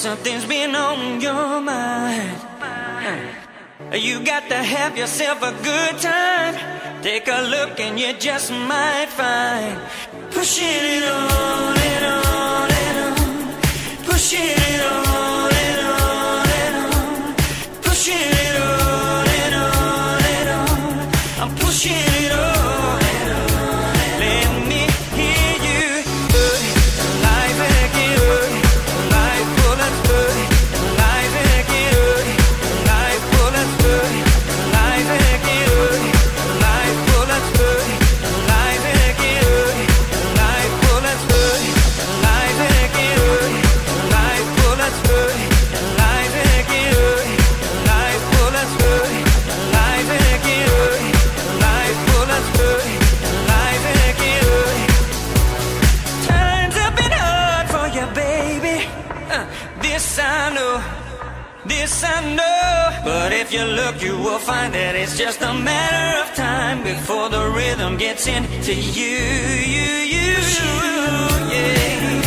something's been on your mind. You got to have yourself a good time. Take a look and you just might find. Pushing it on and on and on. Pushing it on. This I know, this I know. But if you look, you will find that it's just a matter of time before the rhythm gets into you, you, you, yeah.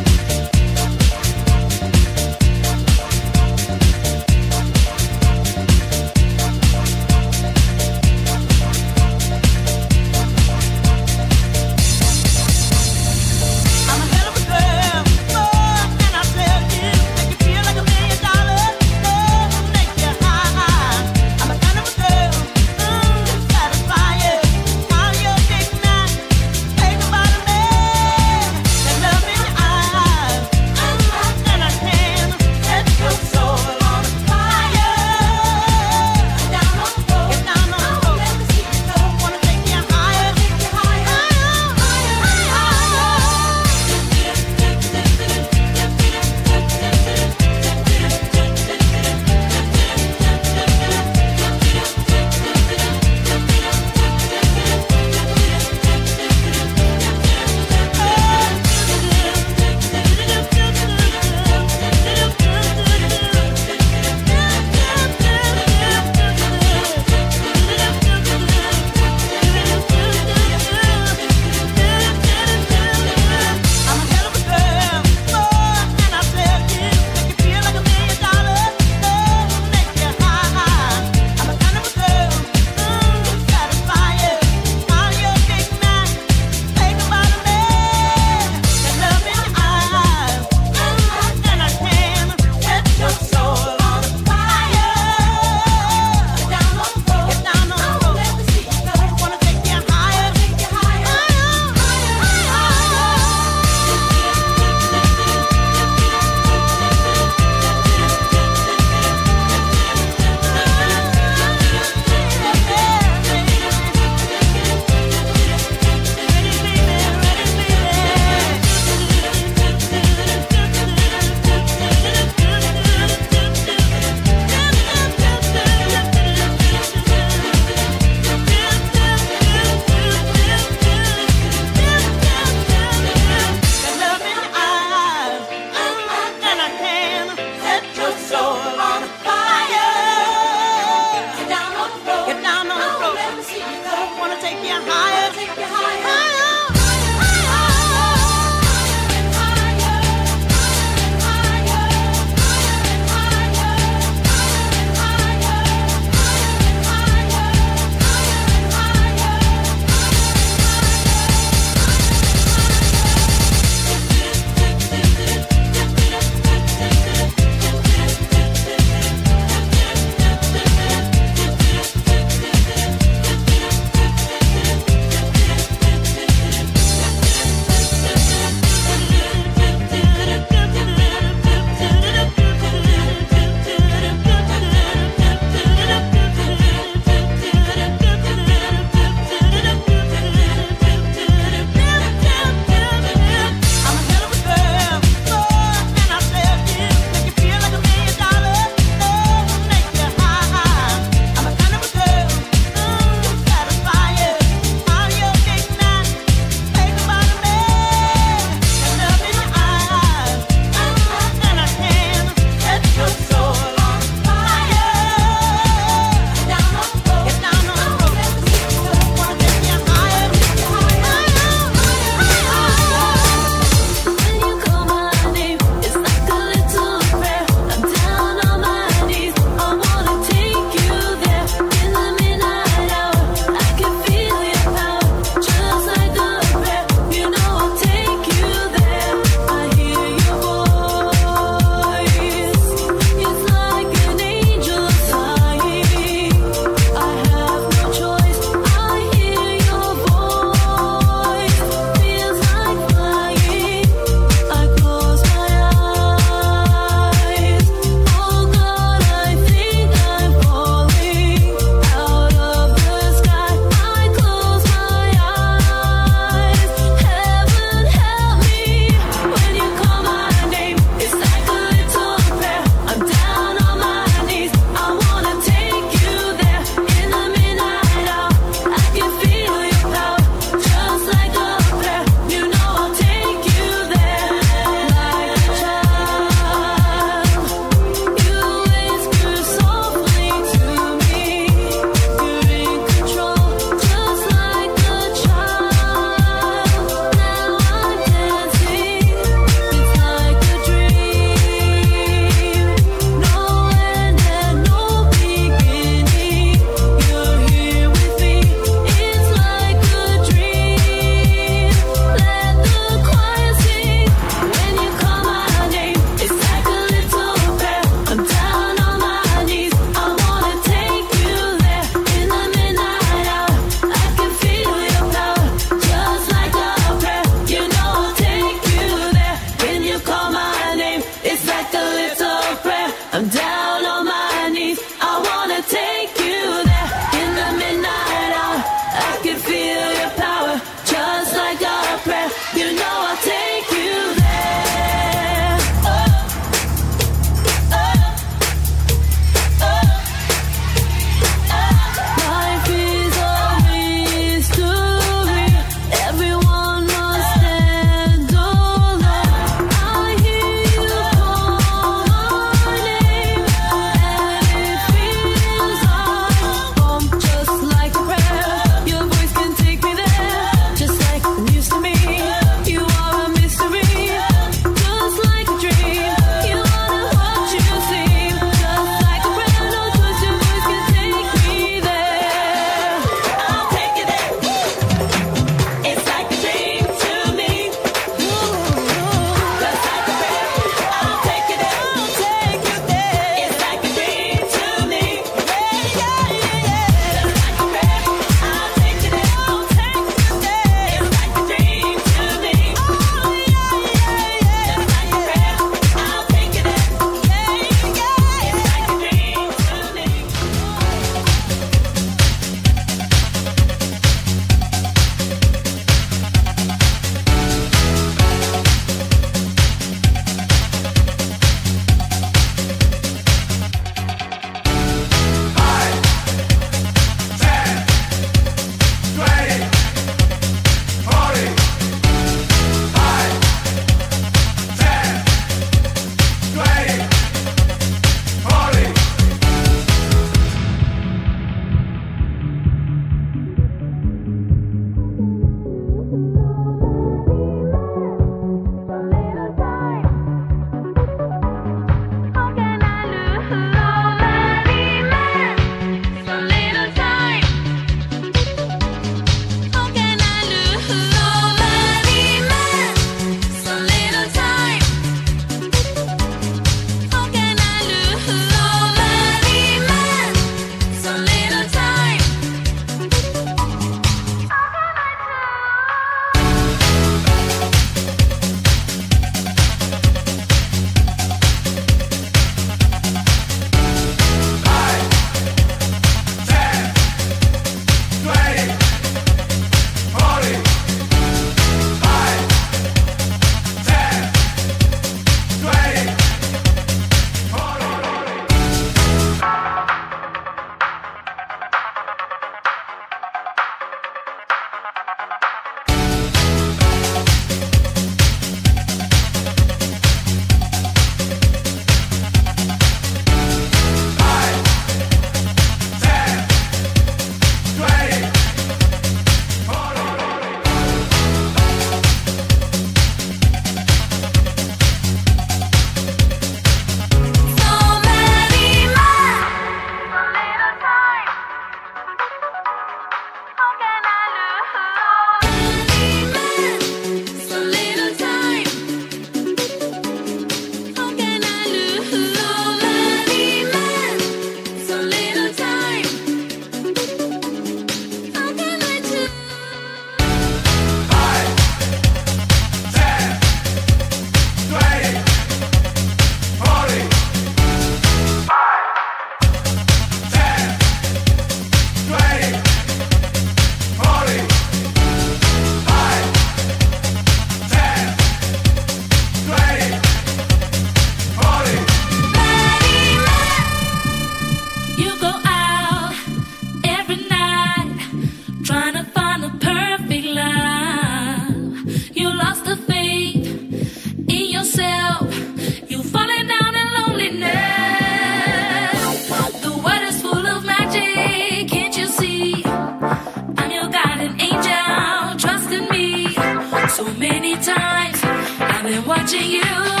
to you.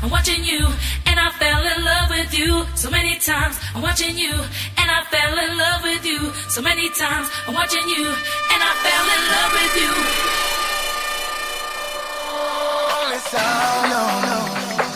I'm watching you, and I fell in love with you so many times. I'm watching you, and I fell in love with you so many times. I'm watching you, and I fell in love with you. Oh, it's all, no, no.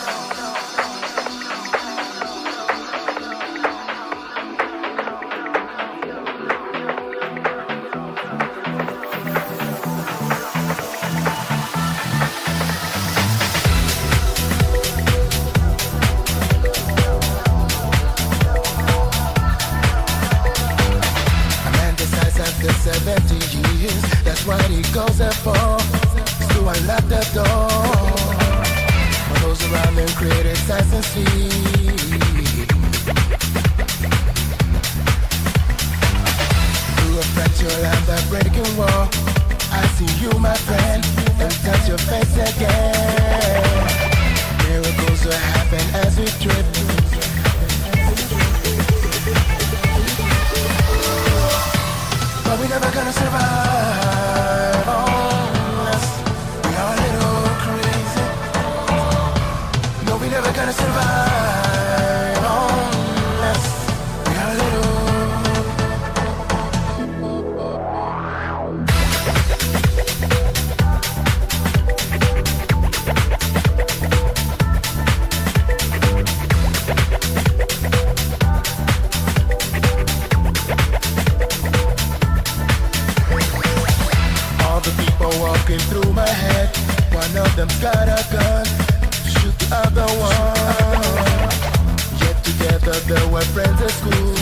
the breaking wall. I see you, my friend, and touch your face again. Miracles will happen as we trip. But we never gonna survive. Friends at school.